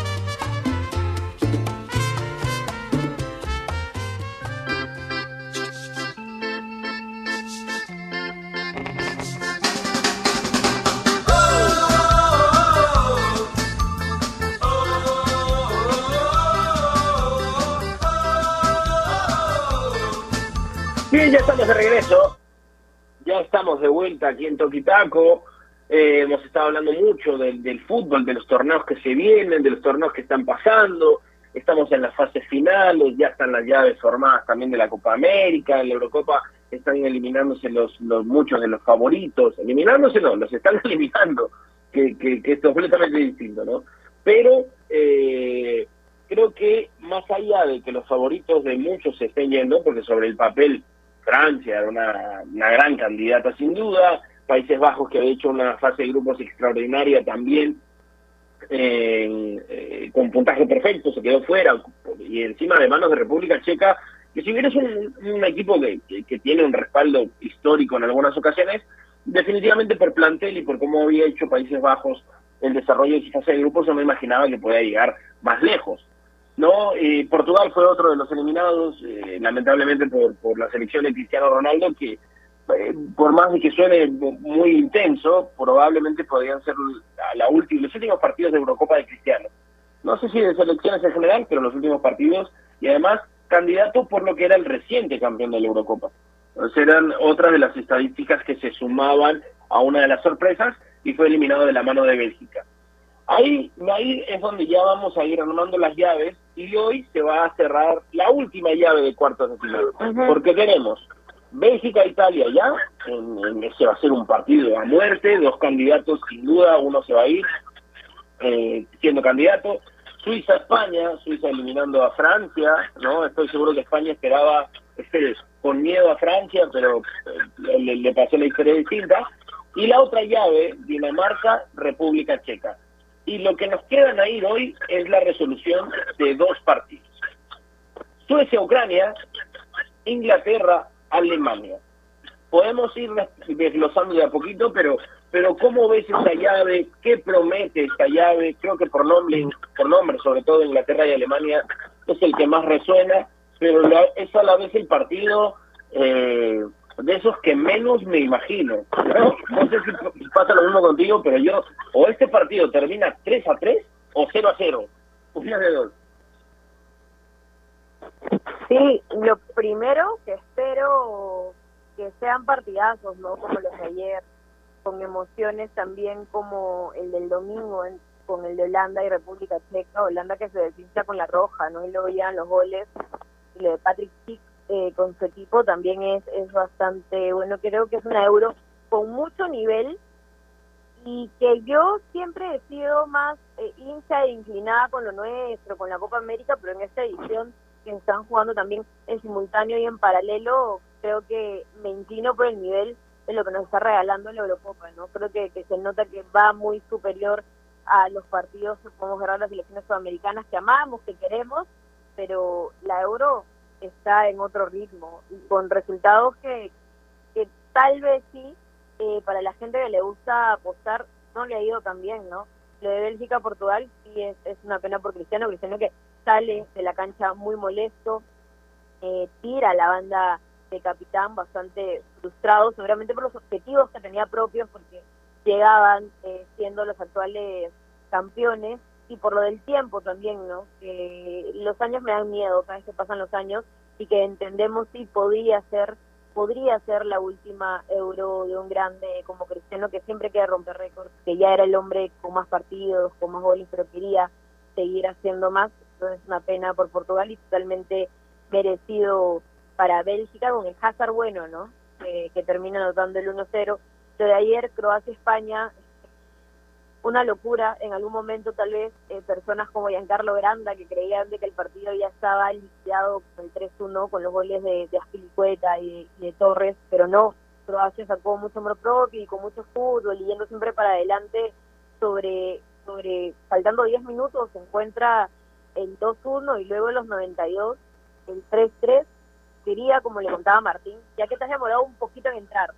Estamos de regreso. Ya estamos de vuelta aquí en Toquitaco. Eh, hemos estado hablando mucho del, fútbol, de los torneos que se vienen, de los torneos que están pasando. Estamos en las fases finales, ya están las llaves formadas también de la Copa América, en la Eurocopa están eliminándose los, los muchos de los favoritos. Eliminándose no, los están eliminando, que, que, que es completamente distinto, ¿no? Pero eh, creo que más allá de que los favoritos de muchos se estén yendo, porque sobre el papel Francia era una, gran candidata sin duda, Países Bajos que había hecho una fase de grupos extraordinaria también, eh, con puntaje perfecto, se quedó fuera, y encima de manos de República Checa, que si bien es un, equipo que, que, que tiene un respaldo histórico en algunas ocasiones, definitivamente por plantel y por cómo había hecho Países Bajos el desarrollo de su fase de grupos, no me imaginaba que podía llegar más lejos. ¿No? Portugal fue otro de los eliminados, eh, lamentablemente por, por la selección de Cristiano Ronaldo, que eh, por más de que suene muy intenso, probablemente podrían ser la última, los últimos partidos de Eurocopa de Cristiano. No sé si de selecciones en general, pero los últimos partidos, y además candidato por lo que era el reciente campeón de la Eurocopa. Entonces eran otras de las estadísticas que se sumaban a una de las sorpresas y fue eliminado de la mano de Bélgica. Ahí, ahí es donde ya vamos a ir armando las llaves y hoy se va a cerrar la última llave de cuartos de final. Porque tenemos Bélgica-Italia ya, en, en ese va a ser un partido a muerte, dos candidatos sin duda, uno se va a ir eh, siendo candidato. Suiza-España, Suiza eliminando a Francia, ¿no? Estoy seguro que España esperaba este, con miedo a Francia, pero eh, le, le pasó la historia distinta. Y la otra llave, Dinamarca-República Checa. Y lo que nos quedan ahí hoy es la resolución de dos partidos. Suecia-Ucrania, Inglaterra-Alemania. Podemos ir desglosando de a poquito, pero pero ¿cómo ves esta llave? ¿Qué promete esta llave? Creo que por nombre, por nombre sobre todo Inglaterra y Alemania, es el que más resuena, pero la- es a la vez el partido eh, de esos que menos me imagino. ¿no? no sé si pasa lo mismo contigo, pero yo, o este partido termina 3 a 3 o 0 a 0. Una de dos. Sí, lo primero que espero que sean partidazos, ¿no? Como los de ayer, con emociones también como el del domingo con el de Holanda y República Checa, Holanda que se deshincha con la roja, ¿no? Y luego llegan los goles, y lo de Patrick Schick eh, con su equipo también es, es bastante bueno, creo que es una euro con mucho nivel y que yo siempre he sido más eh, hincha e inclinada con lo nuestro, con la Copa América, pero en esta edición que están jugando también en simultáneo y en paralelo, creo que me inclino por el nivel de lo que nos está regalando la Eurocopa, ¿no? Creo que, se nota que va muy superior a los partidos que podemos a las selecciones sudamericanas que amamos, que queremos, pero la Euro está en otro ritmo y con resultados que, tal vez sí, eh, para la gente que le gusta apostar, no le ha ido tan bien, ¿no? Lo de Bélgica-Portugal sí es, es una pena por Cristiano, Cristiano que sale de la cancha muy molesto, eh, tira a la banda de capitán bastante frustrado, seguramente por los objetivos que tenía propios, porque llegaban eh, siendo los actuales campeones, y por lo del tiempo también, ¿no? Que los años me dan miedo cada vez que pasan los años y que entendemos si podía ser podría ser la última euro de un grande como Cristiano que siempre quiere romper récords, que ya era el hombre con más partidos, con más goles, pero quería seguir haciendo más. Entonces es una pena por Portugal y totalmente merecido para Bélgica con el Hazard bueno, ¿no? Que, que termina anotando el 1-0. Lo de ayer, Croacia-España, una locura. En algún momento, tal vez, eh, personas como Giancarlo Granda, que creían de que el partido ya estaba liquidado con el 3-1, con los goles de, de Aspilicueta y y de Torres, pero no. Croacia sacó mucho amor propio y con mucho fútbol, yendo siempre para adelante sobre, sobre faltando 10 minutos, se encuentra el 2-1 y luego en los 92 el 3-3. Quería, como le contaba Martín, ya que te has demorado un poquito en entrar,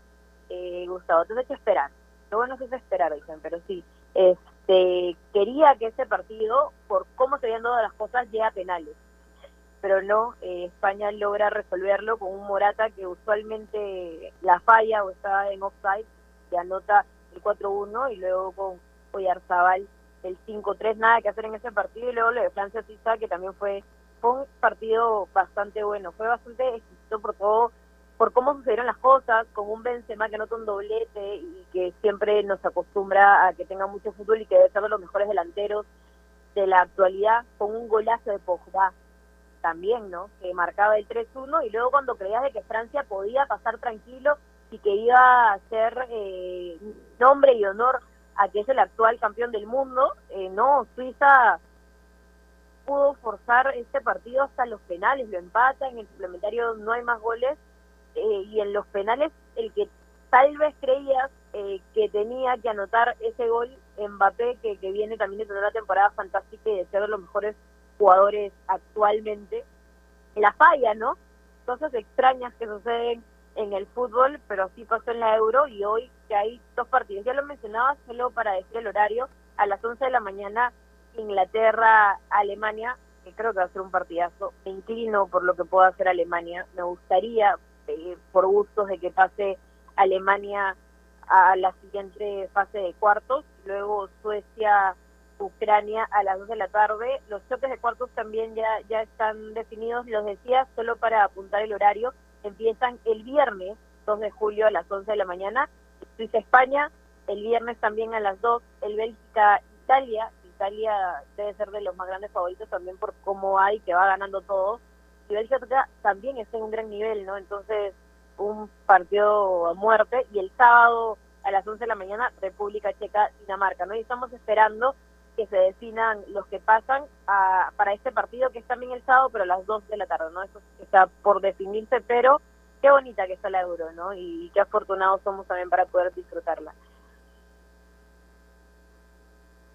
eh, Gustavo, te has hecho esperar. Lo bueno es esperar, dicen, pero sí. Este, quería que ese partido, por cómo se habían dado las cosas, llegue a penales. Pero no, eh, España logra resolverlo con un Morata que usualmente la falla o está en offside, que anota el 4-1 y luego con Oyarzabal el 5-3, nada que hacer en ese partido. Y luego lo de Francia que también fue, fue un partido bastante bueno, fue bastante exquisito por todo por cómo sucedieron las cosas, con un Benzema que anota un doblete y que siempre nos acostumbra a que tenga mucho fútbol y que debe ser de los mejores delanteros de la actualidad, con un golazo de Pogba también, ¿no? Que marcaba el 3-1 y luego cuando creías de que Francia podía pasar tranquilo y que iba a ser eh, nombre y honor a que es el actual campeón del mundo, eh, no, Suiza pudo forzar este partido hasta los penales, lo empata, en el suplementario no hay más goles eh, y en los penales el que tal vez creías eh, que tenía que anotar ese gol Mbappé que, que viene también de tener una temporada fantástica y de ser de los mejores jugadores actualmente la falla no cosas extrañas que suceden en el fútbol pero así pasó en la Euro y hoy que hay dos partidos. Ya lo mencionaba solo para decir el horario a las 11 de la mañana Inglaterra Alemania que creo que va a ser un partidazo me inclino por lo que pueda hacer Alemania. Me gustaría eh, por gustos de que pase Alemania a la siguiente fase de cuartos, luego Suecia, Ucrania a las 2 de la tarde. Los choques de cuartos también ya, ya están definidos, los decía, solo para apuntar el horario, empiezan el viernes 2 de julio a las 11 de la mañana, Suiza-España, el viernes también a las 2, el Bélgica-Italia, Italia. Debe ser de los más grandes favoritos también por cómo hay, que va ganando todo, y Bélgica también está en un gran nivel, ¿no? Entonces, un partido a muerte y el sábado a las 11 de la mañana República Checa Dinamarca, ¿no? Y estamos esperando que se definan los que pasan a, para este partido que es también el sábado, pero a las 2 de la tarde, ¿no? Eso está por definirse, pero qué bonita que está la Euro, ¿no? Y qué afortunados somos también para poder disfrutarla.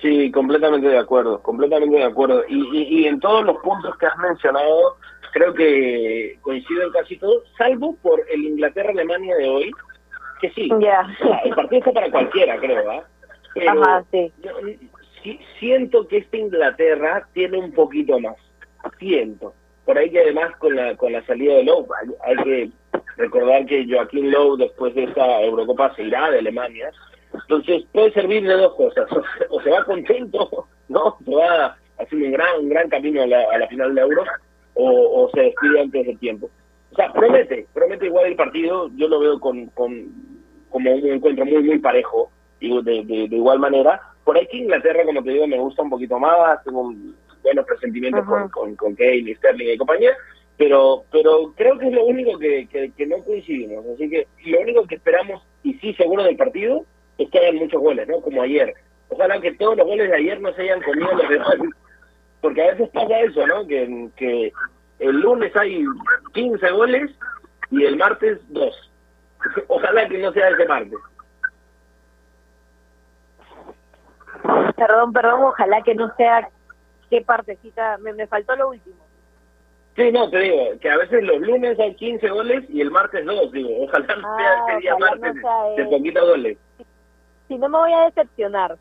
Sí, completamente de acuerdo, completamente de acuerdo. Y, y, y en todos los puntos que has mencionado, creo que coincido en casi todo, salvo por el Inglaterra-Alemania de hoy, que sí, el partido está para cualquiera, creo, ¿ah? Pero Ajá, sí. yo sí, siento que esta Inglaterra tiene un poquito más, siento. Por ahí que además con la, con la salida de Lowe, hay, hay que recordar que Joaquín Lowe después de esta Eurocopa se irá de Alemania, entonces puede servir de dos cosas, o se, o se va contento, ¿no? Se va haciendo un gran, un gran camino a la, a la final de Euro, o, o se despide antes del tiempo. O sea, promete, promete igual el partido, yo lo veo con, con como un encuentro muy, muy parejo, digo, de, de, de igual manera. Por ahí que Inglaterra, como te digo, me gusta un poquito más, tengo un buenos presentimientos con, con, con Kane, Sterling y compañía, pero pero creo que es lo único que, que, que no coincidimos. Así que lo único que esperamos, y sí seguro del partido, es que hayan muchos goles, ¿no? Como ayer. Ojalá que todos los goles de ayer no se hayan comido los demás, porque a veces pasa eso, ¿no? Que, que el lunes hay 15 goles y el martes 2. Ojalá que no sea ese martes. Perdón, perdón, ojalá que no sea qué partecita, me, me faltó lo último. Sí, no, te digo, que a veces los lunes hay 15 goles y el martes 2, digo, ojalá no sea Ah, ese día no martes de poquitos goles. Si no me voy a decepcionar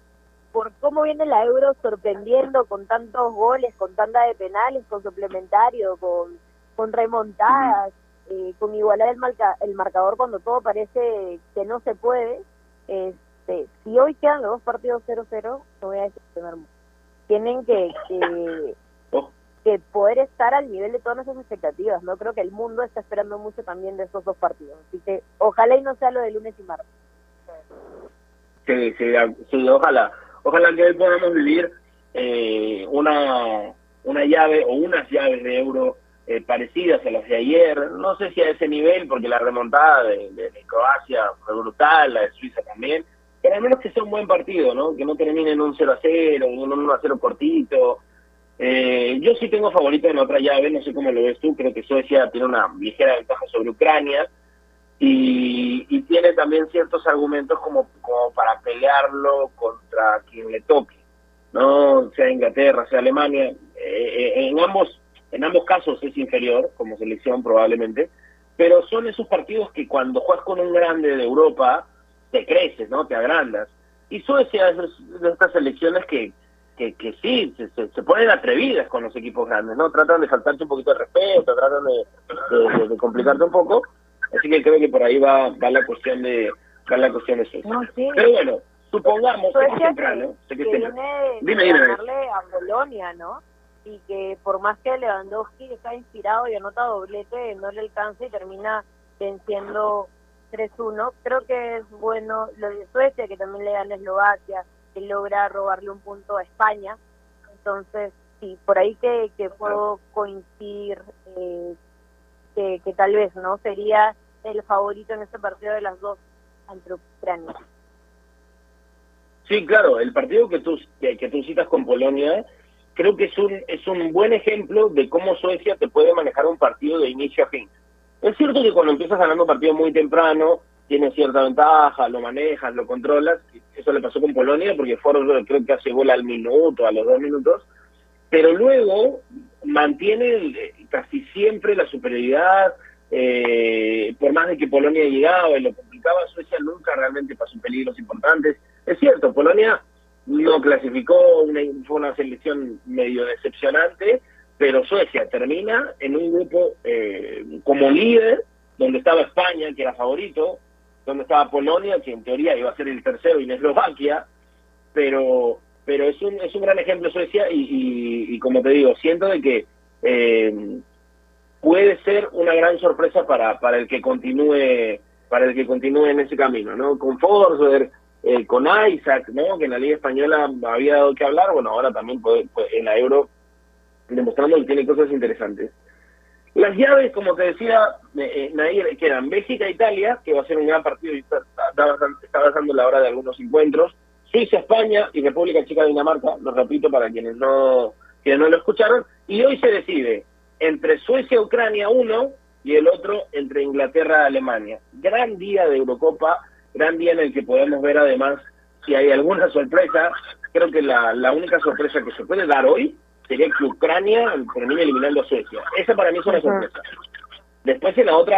por cómo viene la Euro sorprendiendo con tantos goles, con tanda de penales, con suplementario, con, con remontadas, eh, con igualar el, marca, el marcador cuando todo parece que no se puede. Este, si hoy quedan los dos partidos 0-0, no voy a decepcionar mucho. Tienen que, que, que poder estar al nivel de todas nuestras expectativas. No creo que el mundo está esperando mucho también de estos dos partidos. Así que ojalá y no sea lo de lunes y martes. Sí, sí, sí, ojalá. Ojalá que hoy podamos vivir eh, una, una llave o unas llaves de euro eh, parecidas a las de ayer. No sé si a ese nivel, porque la remontada de, Croacia fue brutal, la de Suiza también. Pero al menos que sea un buen partido, ¿no? Que no termine en un 0 a 0, en un 1 a 0 cortito. Eh, yo sí tengo favorito en otra llave, no sé cómo lo ves tú. Creo que Suecia tiene una ligera ventaja sobre Ucrania y, y tiene también ciertos argumentos como, como para pelearlo contra quien le toque, no sea Inglaterra, sea Alemania. Eh, eh, en ambos en ambos casos es inferior como selección probablemente, pero son esos partidos que cuando juegas con un grande de Europa te creces, no, te agrandas. Y Suecia es de estas selecciones que que, que sí, se, se, ponen atrevidas con los equipos grandes, ¿no? Tratan de faltarte un poquito de respeto, tratan de- de complicarte un poco. Así que creo que por ahí va, va la cuestión de va la cuestión de Suecia. No, sí. Pero bueno, supongamos que es Suecia temprano. sé que, que que temprano. viene Dime, dime. ganarle a Polonia, ¿no? Y que por más que Lewandowski está inspirado y anota doblete, no le alcanza y termina venciendo 3-1. Creo que es bueno lo de Suecia, que también le gana a Eslovaquia, que logra robarle un punto a España. Entonces, sí, por ahí que, que puedo coincidir eh, que, tal vez no sería el favorito en este partido de las dos ante Ucrania. Sí, claro, el partido que tú, que, que tú citas con Polonia creo que es un, es un buen ejemplo de cómo Suecia te puede manejar un partido de inicio a fin. Es cierto que cuando empiezas ganando partido muy temprano, tienes cierta ventaja, lo manejas, lo controlas, eso le pasó con Polonia porque fueron creo que hace gol al minuto, a los dos minutos, pero luego mantiene eh, casi siempre la superioridad, eh, por más de que Polonia llegaba y lo complicaba, Suecia nunca realmente pasó peligros importantes. Es cierto, Polonia no clasificó, fue una selección medio decepcionante, pero Suecia termina en un grupo eh, como líder, donde estaba España, que era favorito, donde estaba Polonia, que en teoría iba a ser el tercero, y Eslovaquia, pero pero es un, es un gran ejemplo Suecia y, y, como te digo, siento de que eh, puede ser una gran sorpresa para, para el que continúe para el que continúe en ese camino, ¿no? Con Forsberg, eh, con Isaac, ¿no? Que en la Liga Española había dado que hablar, bueno, ahora también puede, puede- en la Euro demostrando que tiene cosas interesantes. Las llaves, como te decía, eh, Nair, quedan Bélgica, Italia, que va a ser un gran partido y está, está está avanzando la hora de algunos encuentros. Suiza, España y República Checa, Dinamarca, lo repito para quienes no, quienes no lo escucharon. Y hoy se decide entre Suecia, Ucrania, uno, y el otro entre Inglaterra, Alemania. Gran día de Eurocopa, gran día en el que podemos ver además si hay alguna sorpresa. Creo que la, la única sorpresa que se puede dar hoy sería que Ucrania termine eliminando a Suecia. Esa para mí es una sorpresa. Después en la otra,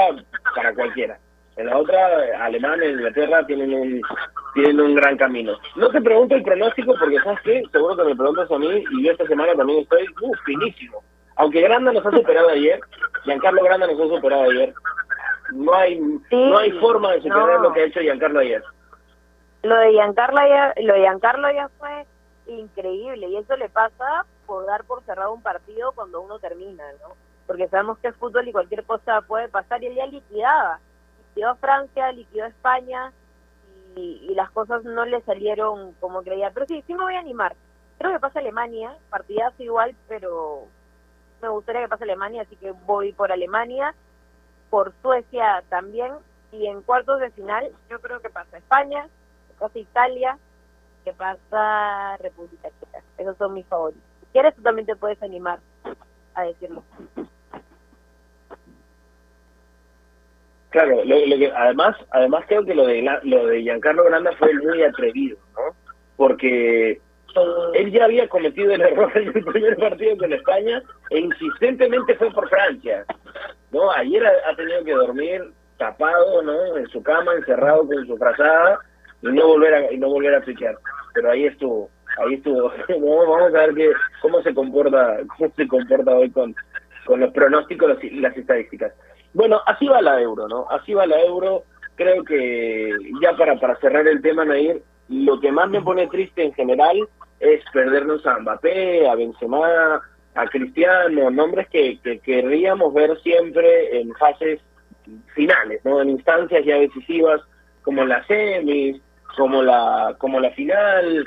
para cualquiera. En la otra, Alemania e Inglaterra tienen un tienen un gran camino. No te pregunto el pronóstico porque, ¿sabes qué? Seguro que me preguntas a mí y yo esta semana también estoy uh, finísimo. Aunque Granda nos ha superado ayer, Giancarlo Granda nos ha superado ayer, no hay no hay forma de superar no. lo que ha hecho Giancarlo ayer. Lo de Giancarlo ya, lo de Giancarlo ya fue increíble y eso le pasa por dar por cerrado un partido cuando uno termina, ¿no? Porque sabemos que es fútbol y cualquier cosa puede pasar y él ya liquidaba. Liquidó Francia, liquidó España y, y las cosas no le salieron como creía. Pero sí, sí me voy a animar. Creo que pasa Alemania, partidazo igual, pero me gustaría que pase Alemania, así que voy por Alemania, por Suecia también y en cuartos de final yo creo que pasa España, que pasa Italia, que pasa República Checa. Esos son mis favoritos. Si quieres, tú también te puedes animar a decirlo. Claro, lo, lo que, además, además creo que lo de lo de Giancarlo Granda fue muy atrevido, ¿no? Porque él ya había cometido el error en el primer partido con España e insistentemente fue por Francia, ¿no? Ayer ha, tenido que dormir tapado, ¿no? En su cama, encerrado con su frazada y no volver a y no volver a piquear. Pero ahí estuvo, ahí estuvo. Vamos vamos a ver qué cómo se comporta cómo se comporta hoy con con los pronósticos y las estadísticas. Bueno, así va la euro, ¿no? Así va la euro. Creo que ya para, para cerrar el tema, Nair, lo que más me pone triste en general es perdernos a Mbappé, a Benzema, a Cristiano, nombres que, que querríamos ver siempre en fases finales, ¿no? En instancias ya decisivas como las semis, como la como la final.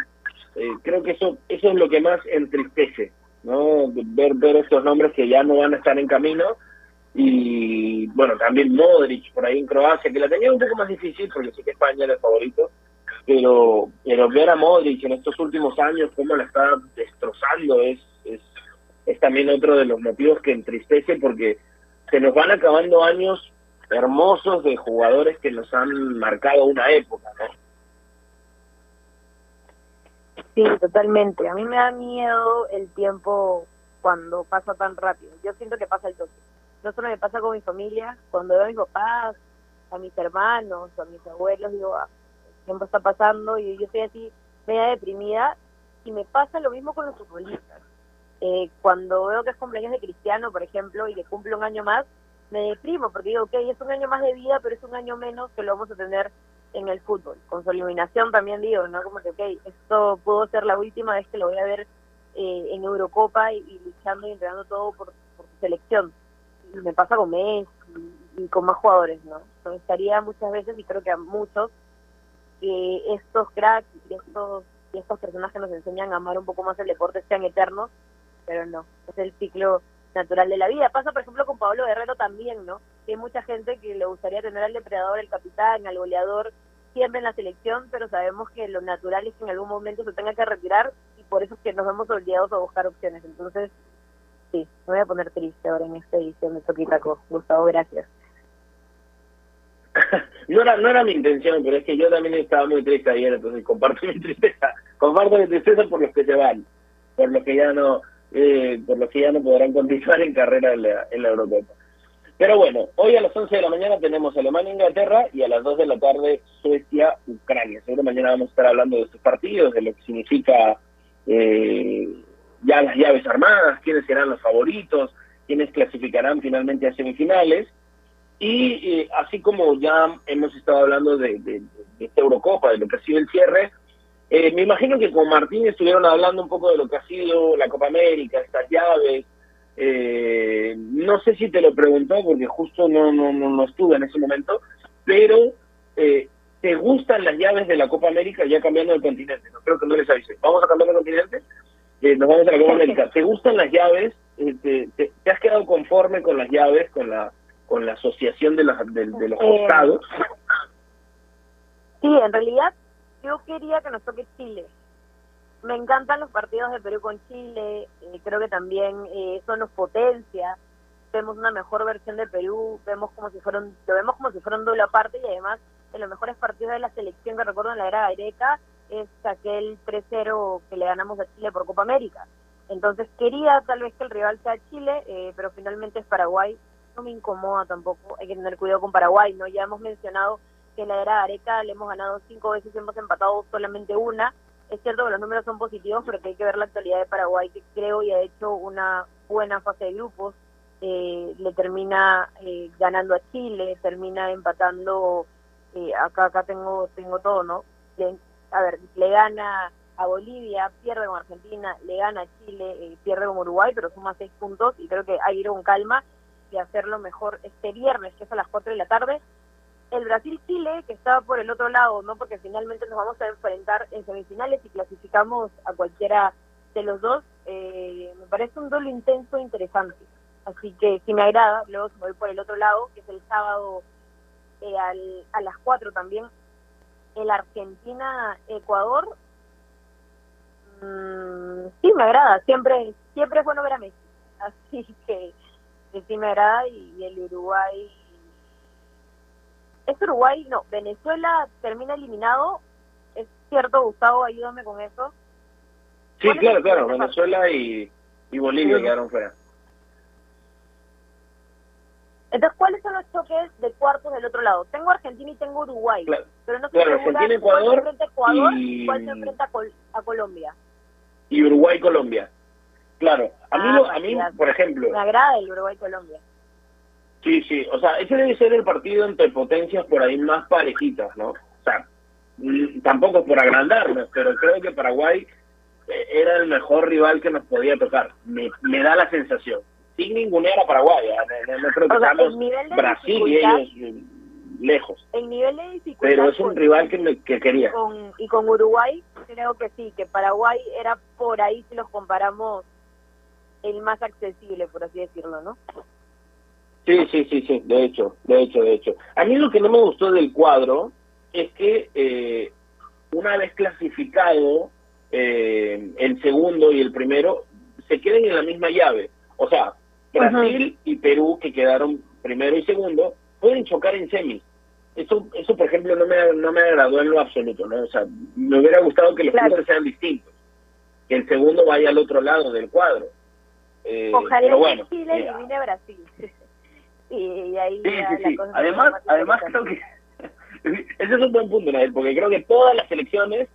Eh, creo que eso eso es lo que más entristece, ¿no? Ver ver estos nombres que ya no van a estar en camino y bueno, también Modric por ahí en Croacia, que la tenía un poco más difícil porque sí que España era el favorito, pero, pero ver a Modric en estos últimos años, cómo la está destrozando, es, es, es también otro de los motivos que entristece porque se nos van acabando años hermosos de jugadores que nos han marcado una época, ¿no? Sí, totalmente. A mí me da miedo el tiempo cuando pasa tan rápido. Yo siento que pasa el toque. No solo me pasa con mi familia, cuando veo a mis papás, a mis hermanos, a mis abuelos, digo, ah, el está pasando y yo estoy así media deprimida y me pasa lo mismo con los futbolistas. Eh, cuando veo que es cumpleaños de Cristiano, por ejemplo, y que cumple un año más, me deprimo porque digo, ok, es un año más de vida, pero es un año menos que lo vamos a tener en el fútbol. Con su eliminación también digo, ¿no? Como que, ok, esto pudo ser la última vez que lo voy a ver eh, en Eurocopa y, y luchando y entregando todo por, por su selección. Me pasa con Messi y, con más jugadores, ¿no? Me gustaría muchas veces, y creo que a muchos, que estos cracks y estos, y estos personajes que nos enseñan a amar un poco más el deporte sean eternos, pero no, es el ciclo natural de la vida. Pasa, por ejemplo, con Pablo Guerrero también, ¿no? Que hay mucha gente que le gustaría tener al depredador, el capitán, al goleador, siempre en la selección, pero sabemos que lo natural es que en algún momento se tenga que retirar y por eso es que nos vemos obligados a buscar opciones. Entonces, sí, me voy a poner triste ahora en esta edición de Toquitaco. Gustavo, gracias. No era, no era mi intención, pero es que yo también estaba muy triste ayer, entonces comparto mi tristeza. Comparto mi tristeza por los que se van, por los que ya no, eh, por los que ya no podrán continuar en carrera en la, en la Eurocopa. Pero bueno, hoy a las 11 de la mañana tenemos Alemania-Inglaterra y a las 2 de la tarde Suecia-Ucrania. Seguro mañana vamos a estar hablando de estos partidos, de lo que significa eh, ya las llaves armadas, quiénes serán los favoritos, quiénes clasificarán finalmente a semifinales. Y eh, así como ya hemos estado hablando de, de, esta Eurocopa, de lo que ha sido el cierre, eh, me imagino que con Martín estuvieron hablando un poco de lo que ha sido la Copa América, estas llaves. Eh, no sé si te lo preguntó porque justo no, no, no, no estuve en ese momento, pero eh, ¿te gustan las llaves de la Copa América ya cambiando de continente? No creo que no les avise. ¿Vamos a cambiar de continente? Eh, nos vamos a la Copa América. ¿Te gustan las llaves? Eh, te, te, te has quedado conforme con las llaves, con la con la asociación de, las, de, de los Eh, costados? Sí, en realidad yo quería que nos toque Chile. Me encantan los partidos de Perú con Chile, eh, creo que también eh, eso nos potencia, vemos una mejor versión de Perú, vemos como si fueran, lo vemos como si fuera un doble aparte y además en los mejores partidos de la selección que recuerdo en la era Gareca es aquel 3-0 que le ganamos a Chile por Copa América. Entonces quería tal vez que el rival sea Chile, eh, pero finalmente es Paraguay. No me incomoda tampoco, hay que tener cuidado con Paraguay, ¿no? Ya hemos mencionado que en la era Areca le hemos ganado cinco veces y hemos empatado solamente una. Es cierto que los números son positivos, pero que hay que ver la actualidad de Paraguay, que creo y ha hecho una buena fase de grupos. Eh, le termina eh, ganando a Chile, termina empatando. Eh, acá acá tengo tengo todo, ¿no? A ver, le gana a Bolivia, pierde con Argentina, le gana a Chile, eh, pierde con Uruguay, pero suma seis puntos y creo que hay que ir con calma y hacerlo mejor este viernes, que es a las 4 de la tarde, el Brasil-Chile, que estaba por el otro lado, ¿no? Porque finalmente nos vamos a enfrentar en semifinales y clasificamos a cualquiera de los dos. eh, me parece un duelo intenso e interesante. Así que si me agrada, luego me voy por el otro lado, que es el sábado eh, al- a las 4 también. El Argentina-Ecuador. mm, sí, me agrada. Siempre, siempre es bueno ver a Messi. Así que, que sí me agrada. Y, y el Uruguay es Uruguay, no, Venezuela termina eliminado. Es cierto, Gustavo, ayúdame con eso. Sí, ¿Cuál es claro, claro. Venezuela y, y Bolivia Sí. quedaron fuera. Entonces, ¿cuáles son los choques de cuartos del otro lado? Tengo Argentina y tengo Uruguay, Claro. pero no estoy Claro, Argentina, cuál se enfrenta a Ecuador y- cuál se enfrenta a, Col- a Colombia. Y Uruguay-Colombia. Claro. A mí, Ah, lo- a mí ya. por ejemplo, Me agrada el Uruguay-Colombia. Sí, sí, o sea, ese debe ser el partido entre potencias por ahí más parejitas, ¿no? O sea, mm, tampoco es por agrandarnos, pero creo que Paraguay eh, era el mejor rival que nos podía tocar. Me, me da la sensación. Sin ningunear a Paraguay. ¿ah? No, no creo que O sea, estamos el nivel de Brasil y ellos eh, lejos. En nivel de dificultad. Pero es un rival que, me, que quería. con- y con Uruguay creo que sí, que Paraguay era por ahí si los comparamos el más accesible, por así decirlo, ¿no? Sí, sí, sí, sí, de hecho, de hecho, de hecho. A mí lo que no me gustó del cuadro es que eh, una vez clasificado eh, el segundo y el primero, se queden en la misma llave. O sea, Brasil y Perú, que quedaron primero y segundo, pueden chocar en semis. Eso, eso por ejemplo, no me, no me agradó en lo absoluto, ¿no? O sea, me hubiera gustado que los cruces sean distintos, que el segundo vaya al otro lado del cuadro. Eh, Ojalá pero que bueno, Chile eh, elimine a Brasil. y, ahí Sí, sí, la sí. cosa Además, además creo que ese es un buen punto, Nael, porque creo que todas las selecciones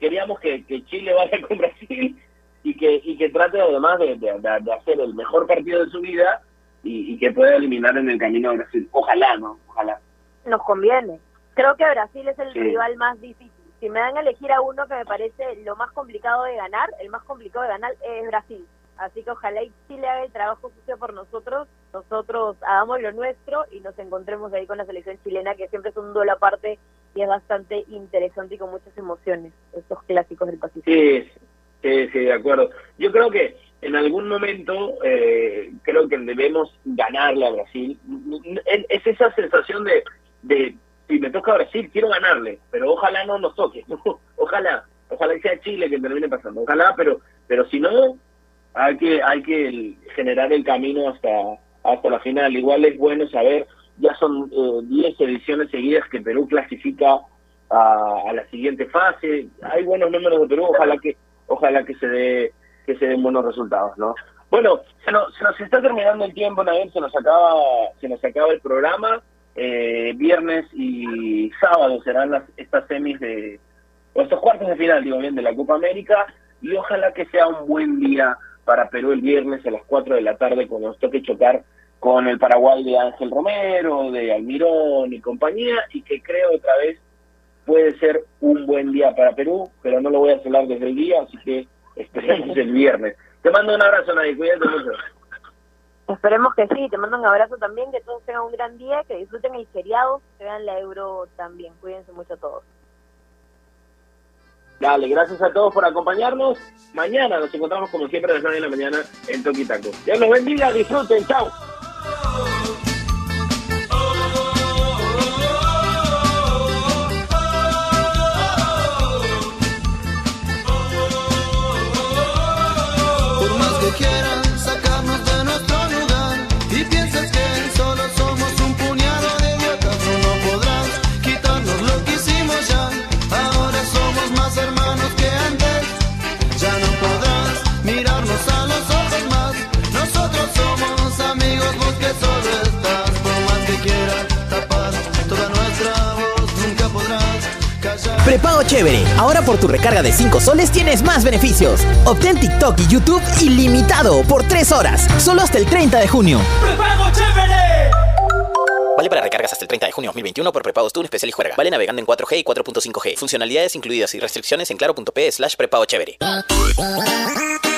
queríamos que, que Chile vaya con Brasil y que y que trate además de, de- hacer el mejor partido de su vida y, y que pueda eliminar en el camino a Brasil. Ojalá, ¿no? Ojalá. nos conviene. Creo que Brasil es el Sí. rival más difícil. Si me dan a elegir a uno que me parece lo más complicado de ganar, el más complicado de ganar es Brasil. Así que ojalá y Chile haga el trabajo sucio por nosotros, nosotros hagamos lo nuestro y nos encontremos ahí con la selección chilena, que siempre es un duelo aparte y es bastante interesante y con muchas emociones, estos clásicos del Pacífico. Sí, sí, sí, de acuerdo. Yo creo que en algún momento eh, creo que debemos ganarle a Brasil. Es, es esa sensación de, de si me toca Brasil, quiero ganarle, pero ojalá no nos toque. ojalá, ojalá que sea Chile que termine pasando. Ojalá, pero pero si no, hay que hay que generar el camino hasta hasta la final. Igual es bueno saber, ya son eh, 10 ediciones seguidas que Perú clasifica a, a la siguiente fase. Hay buenos números de Perú, ojalá que ojalá que se dé que se den buenos resultados, ¿no? Bueno, se nos, se nos está terminando el tiempo, Nael, se nos acaba se nos acaba el programa. Eh, viernes y sábado serán las estas semis de o estos cuartos de final, digo bien, de la Copa América y ojalá que sea un buen día para Perú el viernes a las 4 de la tarde cuando nos toque chocar con el Paraguay de Ángel Romero, de Almirón y compañía y que creo otra vez puede ser un buen día para Perú, pero no lo voy a hablar desde el día, así que esperemos el viernes. Te mando un abrazo, Nadie, cuídate mucho. Esperemos que sí, te mando un abrazo también, que todos tengan un gran día, que disfruten el feriado, que vean la Euro también. Cuídense mucho todos. Dale, gracias a todos por acompañarnos. Mañana nos encontramos como siempre a las 9 de la mañana en Toquitaco. Dios los bendiga, disfruten, chao. Prepago Chévere. Ahora por tu recarga de 5 soles tienes más beneficios. Obtén TikTok y YouTube ilimitado por 3 horas. Solo hasta el 30 de junio. ¡Prepago chévere! Vale para recargas hasta el 30 de junio 2021 por prepago Tour especial y juega. Vale navegando en 4G y 4.5G. Funcionalidades incluidas y restricciones en claro.p slash prepago chévere.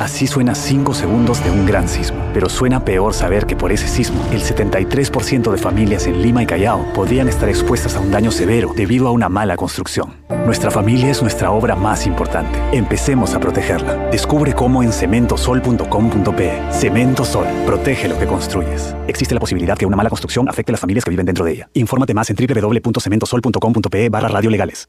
Así suena 5 segundos de un gran sismo. Pero suena peor saber que por ese sismo, el 73% de familias en Lima y Callao podrían estar expuestas a un daño severo debido a una mala construcción. Nuestra familia es nuestra obra más importante. Empecemos a protegerla. Descubre cómo en cementosol.com.pe. Cemento Sol. Protege lo que construyes. Existe la posibilidad que una mala construcción afecte a las familias que viven dentro de ella. Infórmate más en www.cementosol.com.pe barra radiolegales.